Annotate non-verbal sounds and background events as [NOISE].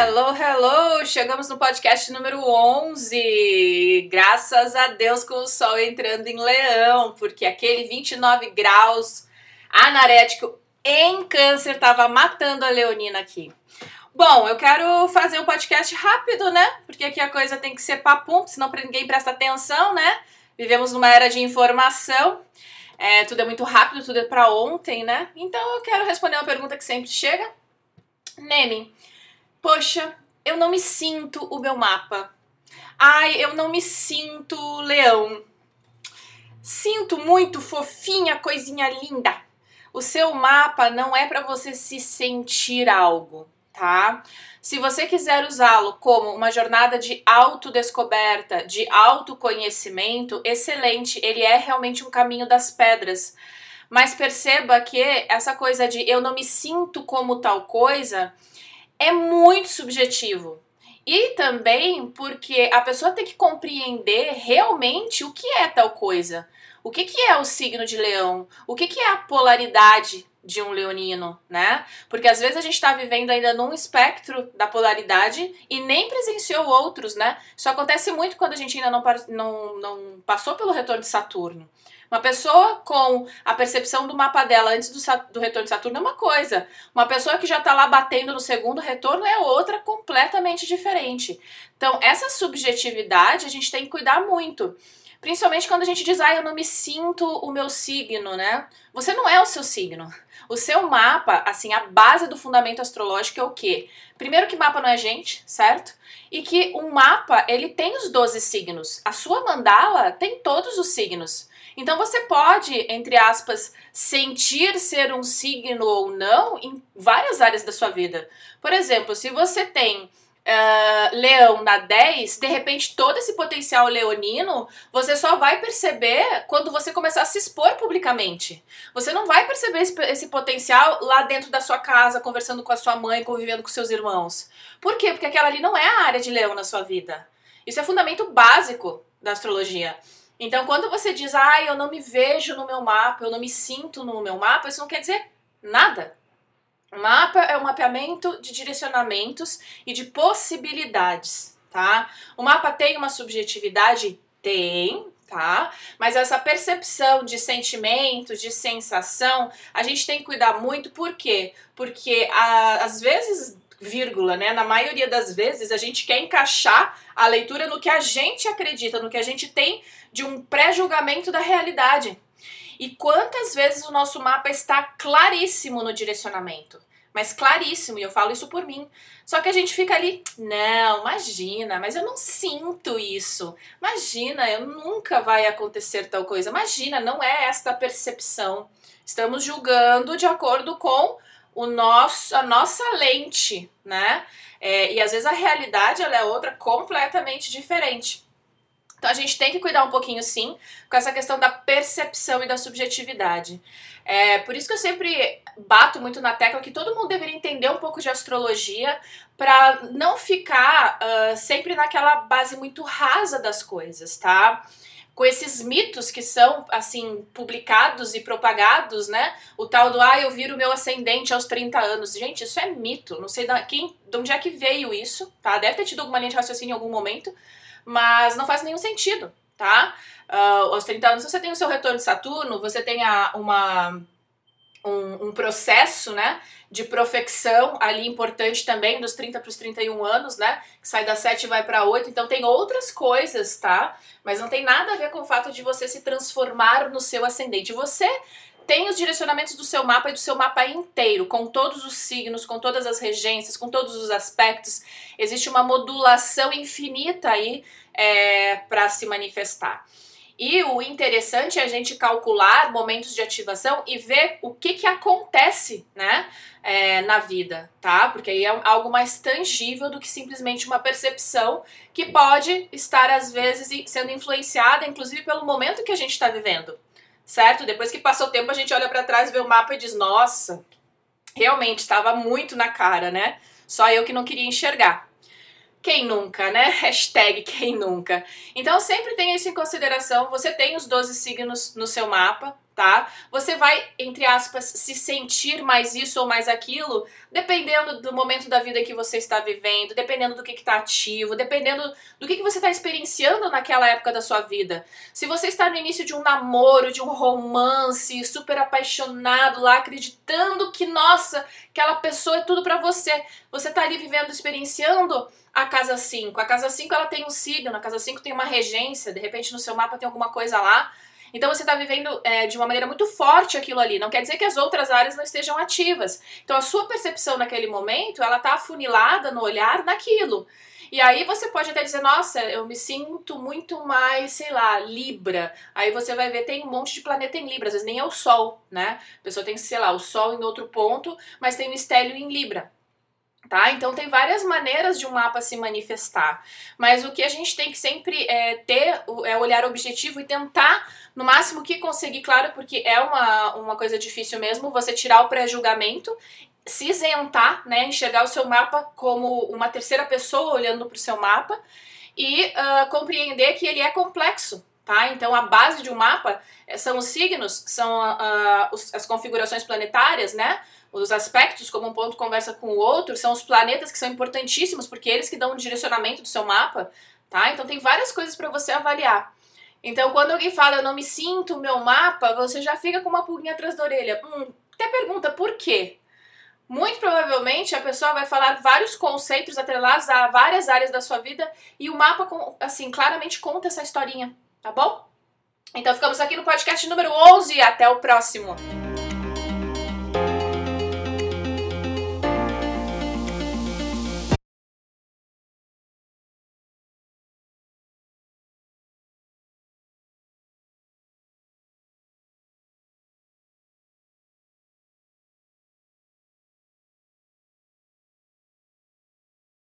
Hello, hello! Chegamos no podcast número 11. Graças a Deus com o sol entrando em leão, porque aquele 29 graus anarético em câncer tava matando a leonina aqui. Bom, eu quero fazer um podcast rápido, né? Porque aqui a coisa tem que ser papum, senão ninguém presta atenção, né? Vivemos numa era de informação. É, tudo é muito rápido, tudo é para ontem, né? Então eu quero responder uma pergunta que sempre chega. Neme, poxa, eu não me sinto o meu mapa. Ai, eu não me sinto leão. Sinto muito fofinha, coisinha linda. O seu mapa não é para você se sentir algo tá? Se você quiser usá-lo como uma jornada de autodescoberta, de autoconhecimento, excelente, ele é realmente um caminho das pedras. Mas perceba que essa coisa de eu não me sinto como tal coisa é muito subjetivo. E também porque a pessoa tem que compreender realmente o que é tal coisa. O que, que é o signo de leão? O que, que é a polaridade de um leonino, né? Porque às vezes a gente está vivendo ainda num espectro da polaridade e nem presenciou outros, né? Isso acontece muito quando a gente ainda não, não, não passou pelo retorno de Saturno. Uma pessoa com a percepção do mapa dela antes do, do retorno de Saturno é uma coisa. Uma pessoa que já está lá batendo no segundo retorno é outra completamente diferente. Então, essa subjetividade a gente tem que cuidar muito. Principalmente quando a gente diz, ah, eu não me sinto o meu signo, né? Você não é o seu signo. O seu mapa, assim, a base do fundamento astrológico é o quê? Primeiro que mapa não é gente, certo? E que um mapa, ele tem os 12 signos. A sua mandala tem todos os signos. Então você pode, entre aspas, sentir ser um signo ou não em várias áreas da sua vida. Por exemplo, se você tem uh, leão na 10, de repente todo esse potencial leonino você só vai perceber quando você começar a se expor publicamente. Você não vai perceber esse, esse potencial lá dentro da sua casa, conversando com a sua mãe, convivendo com seus irmãos. Por quê? Porque aquela ali não é a área de leão na sua vida. Isso é fundamento básico da astrologia. Então, quando você diz, ah, eu não me vejo no meu mapa, eu não me sinto no meu mapa, isso não quer dizer nada. Mapa é um mapeamento de direcionamentos e de possibilidades, tá? O mapa tem uma subjetividade? Tem, tá? Mas essa percepção de sentimentos, de sensação, a gente tem que cuidar muito, por quê? Porque a, às vezes, vírgula, né? Na maioria das vezes, a gente quer encaixar a leitura no que a gente acredita, no que a gente tem de um pré-julgamento da realidade. E quantas vezes o nosso mapa está claríssimo no direcionamento? Mas claríssimo, e eu falo isso por mim. Só que a gente fica ali, não, imagina, mas eu não sinto isso. Imagina, eu nunca vai acontecer tal coisa. Imagina, não é esta percepção. Estamos julgando de acordo com o nosso, a nossa lente, né? É, e às vezes a realidade ela é outra completamente diferente. Então a gente tem que cuidar um pouquinho, sim, com essa questão da percepção e da subjetividade. É, por isso que eu sempre bato muito na tecla que todo mundo deveria entender um pouco de astrologia para não ficar uh, sempre naquela base muito rasa das coisas, tá? Com esses mitos que são, assim, publicados e propagados, né? O tal do, ah, eu viro meu ascendente aos 30 anos. Gente, isso é mito. Não sei da, quem, de onde é que veio isso, tá? Deve ter tido alguma linha de raciocínio em algum momento, mas não faz nenhum sentido, tá? Uh, aos 30 anos você tem o seu retorno de Saturno, você tem a, uma, um, um, processo, né, de profecção ali importante também, dos 30 para os 31 anos, né, que sai da 7 e vai para 8, então tem outras coisas, tá? Mas não tem nada a ver com o fato de você se transformar no seu ascendente. Você tem os direcionamentos do seu mapa e do seu mapa inteiro, com todos os signos, com todas as regências, com todos os aspectos. Existe uma modulação infinita aí é, para se manifestar. E o interessante é a gente calcular momentos de ativação e ver o que, que acontece né, é, na vida, tá? Porque aí é algo mais tangível do que simplesmente uma percepção que pode estar, às vezes, sendo influenciada, inclusive, pelo momento que a gente está vivendo certo? Depois que passou o tempo, a gente olha para trás, vê o mapa e diz: nossa, realmente estava muito na cara, né? Só eu que não queria enxergar. Quem nunca, né? [LAUGHS] Hashtag quem nunca. Então sempre tenha isso em consideração. Você tem os 12 signos no seu mapa, tá? Você vai, entre aspas, se sentir mais isso ou mais aquilo, dependendo do momento da vida que você está vivendo, dependendo do que está ativo, dependendo do que, que você está experienciando naquela época da sua vida. Se você está no início de um namoro, de um romance, super apaixonado lá, acreditando que, nossa, aquela pessoa é tudo para você, você está ali vivendo, experienciando a casa 5. A casa 5 ela tem um signo, a casa 5 tem uma regência, de repente no seu mapa tem alguma coisa lá então você está vivendo é, de uma maneira muito forte aquilo ali. Não quer dizer que as outras áreas não estejam ativas. Então a sua percepção naquele momento, ela está afunilada no olhar naquilo. E aí você pode até dizer, nossa, eu me sinto muito mais, sei lá, Libra. Aí você vai ver, tem um monte de planeta em Libra, às vezes nem é o Sol, né? A pessoa tem, sei lá, o Sol em outro ponto, mas tem o estélio em Libra. Tá? Então tem várias maneiras de um mapa se manifestar, mas o que a gente tem que sempre é, ter é olhar objetivo e tentar no máximo que conseguir, claro, porque é uma, uma coisa difícil mesmo, você tirar o pré-julgamento, se isentar, né, enxergar o seu mapa como uma terceira pessoa olhando para o seu mapa e uh, compreender que ele é complexo, tá? Então a base de um mapa eh, são os signos, são uh, os, as configurações planetárias, né? Os aspectos, como um ponto conversa com o outro, são os planetas que são importantíssimos, porque eles que dão o direcionamento do seu mapa, tá? Então tem várias coisas para você avaliar. Então, quando alguém fala eu não me sinto meu mapa, você já fica com uma pulguinha atrás da orelha. Hum, até pergunta por quê? Muito provavelmente a pessoa vai falar vários conceitos atrelados a várias áreas da sua vida e o mapa, assim, claramente conta essa historinha, tá bom? Então ficamos aqui no podcast número 11 e até o próximo.